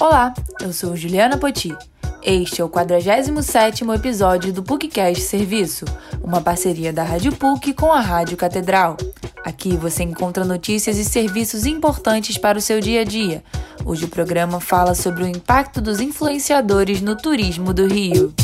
Olá, eu sou Juliana Poti. Este é o 47º episódio do PUCcast Serviço, uma parceria da Rádio PUC com a Rádio Catedral. Aqui você encontra notícias e serviços importantes para o seu dia a dia. Hoje o programa fala sobre o impacto dos influenciadores no turismo do Rio.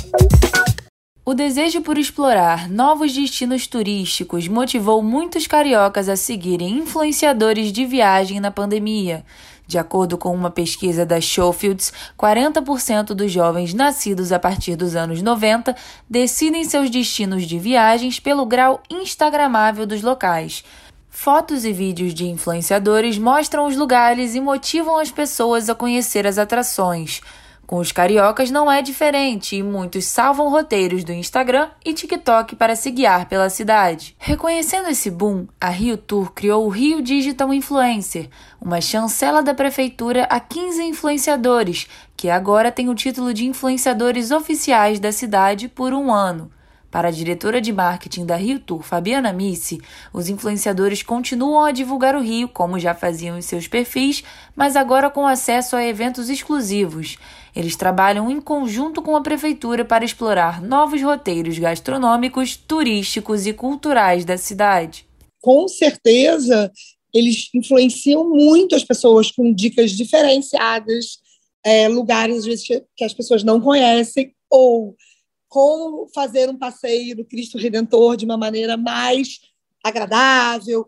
O desejo por explorar novos destinos turísticos motivou muitos cariocas a seguirem influenciadores de viagem na pandemia. De acordo com uma pesquisa da Schofields, 40% dos jovens nascidos a partir dos anos 90 decidem seus destinos de viagens pelo grau instagramável dos locais. Fotos e vídeos de influenciadores mostram os lugares e motivam as pessoas a conhecer as atrações. Com os cariocas não é diferente e muitos salvam roteiros do Instagram e TikTok para se guiar pela cidade. Reconhecendo esse boom, a Rio Tour criou o Rio Digital Influencer, uma chancela da prefeitura a 15 influenciadores, que agora tem o título de influenciadores oficiais da cidade por um ano. Para a diretora de marketing da Rio Tour, Fabiana Missi, os influenciadores continuam a divulgar o Rio, como já faziam em seus perfis, mas agora com acesso a eventos exclusivos. Eles trabalham em conjunto com a prefeitura para explorar novos roteiros gastronômicos, turísticos e culturais da cidade. Com certeza, eles influenciam muito as pessoas com dicas diferenciadas, é, lugares que as pessoas não conhecem ou como fazer um passeio do Cristo Redentor de uma maneira mais agradável,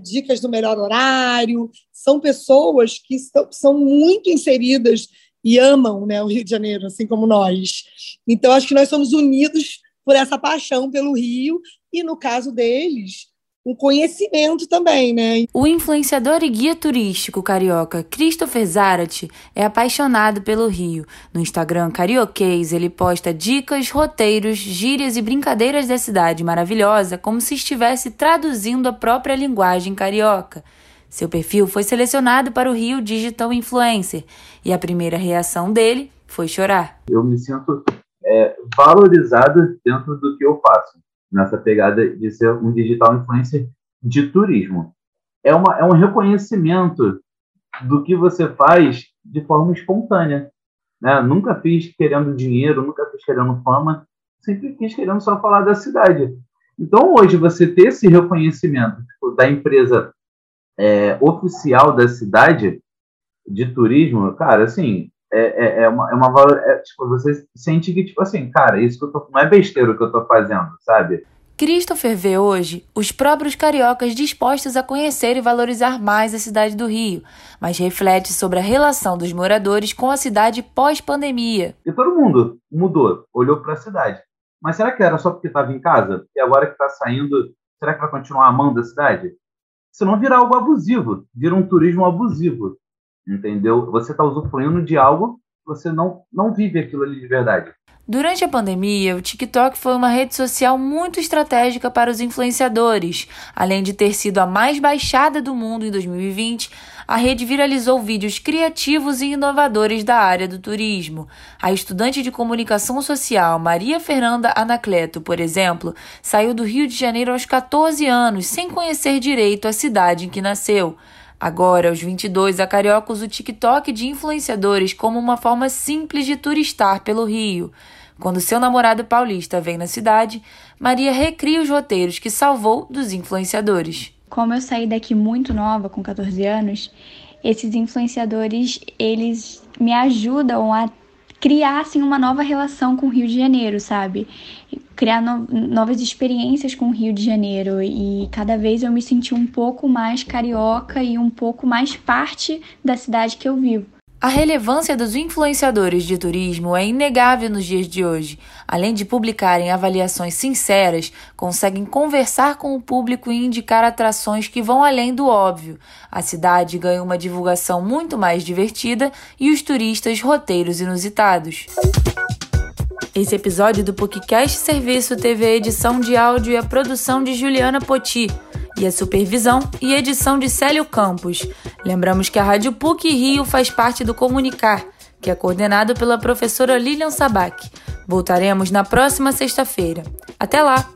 dicas do melhor horário. São pessoas que são muito inseridas e amam né, o Rio de Janeiro, assim como nós. Então, acho que nós somos unidos por essa paixão pelo Rio, e no caso deles, um conhecimento também, né? O influenciador e guia turístico carioca Christopher Zarate é apaixonado pelo Rio. No Instagram Carioquês, ele posta dicas, roteiros, gírias e brincadeiras da cidade maravilhosa, como se estivesse traduzindo a própria linguagem carioca. Seu perfil foi selecionado para o Rio Digital Influencer e a primeira reação dele foi chorar. Eu me sinto é, valorizado dentro do que eu faço nessa pegada de ser um digital influencer de turismo. É, uma, é um reconhecimento do que você faz de forma espontânea. Né? Nunca fiz querendo dinheiro, nunca fiz querendo fama, sempre fiz querendo só falar da cidade. Então, hoje, você ter esse reconhecimento tipo, da empresa é, oficial da cidade de turismo, cara, assim, é, é, é, uma, é uma. É, tipo, você sente que, tipo assim, cara, isso que eu tô. Não é besteira o que eu tô fazendo, sabe? Christopher vê hoje os próprios cariocas dispostos a conhecer e valorizar mais a cidade do Rio, mas reflete sobre a relação dos moradores com a cidade pós-pandemia. E todo mundo mudou, olhou para a cidade. Mas será que era só porque estava em casa? E agora que está saindo, será que vai continuar amando a cidade? Se não virar algo abusivo, vira um turismo abusivo entendeu? Você está usufruindo de algo que você não, não vive aquilo ali de verdade. Durante a pandemia, o TikTok foi uma rede social muito estratégica para os influenciadores. Além de ter sido a mais baixada do mundo em 2020, a rede viralizou vídeos criativos e inovadores da área do turismo. A estudante de comunicação social Maria Fernanda Anacleto, por exemplo, saiu do Rio de Janeiro aos 14 anos, sem conhecer direito a cidade em que nasceu. Agora, aos 22, a Carioca usa o TikTok de influenciadores como uma forma simples de turistar pelo Rio. Quando seu namorado paulista vem na cidade, Maria recria os roteiros que salvou dos influenciadores. Como eu saí daqui muito nova, com 14 anos, esses influenciadores, eles me ajudam a criar assim, uma nova relação com o Rio de Janeiro, sabe? Criar no novas experiências com o Rio de Janeiro e cada vez eu me senti um pouco mais carioca e um pouco mais parte da cidade que eu vivo. A relevância dos influenciadores de turismo é inegável nos dias de hoje. Além de publicarem avaliações sinceras, conseguem conversar com o público e indicar atrações que vão além do óbvio. A cidade ganha uma divulgação muito mais divertida e os turistas roteiros inusitados. Esse episódio do PUCcast Serviço teve a edição de áudio e a produção de Juliana Poti e a supervisão e edição de Célio Campos. Lembramos que a Rádio PUC Rio faz parte do Comunicar, que é coordenado pela professora Lilian Sabac. Voltaremos na próxima sexta-feira. Até lá!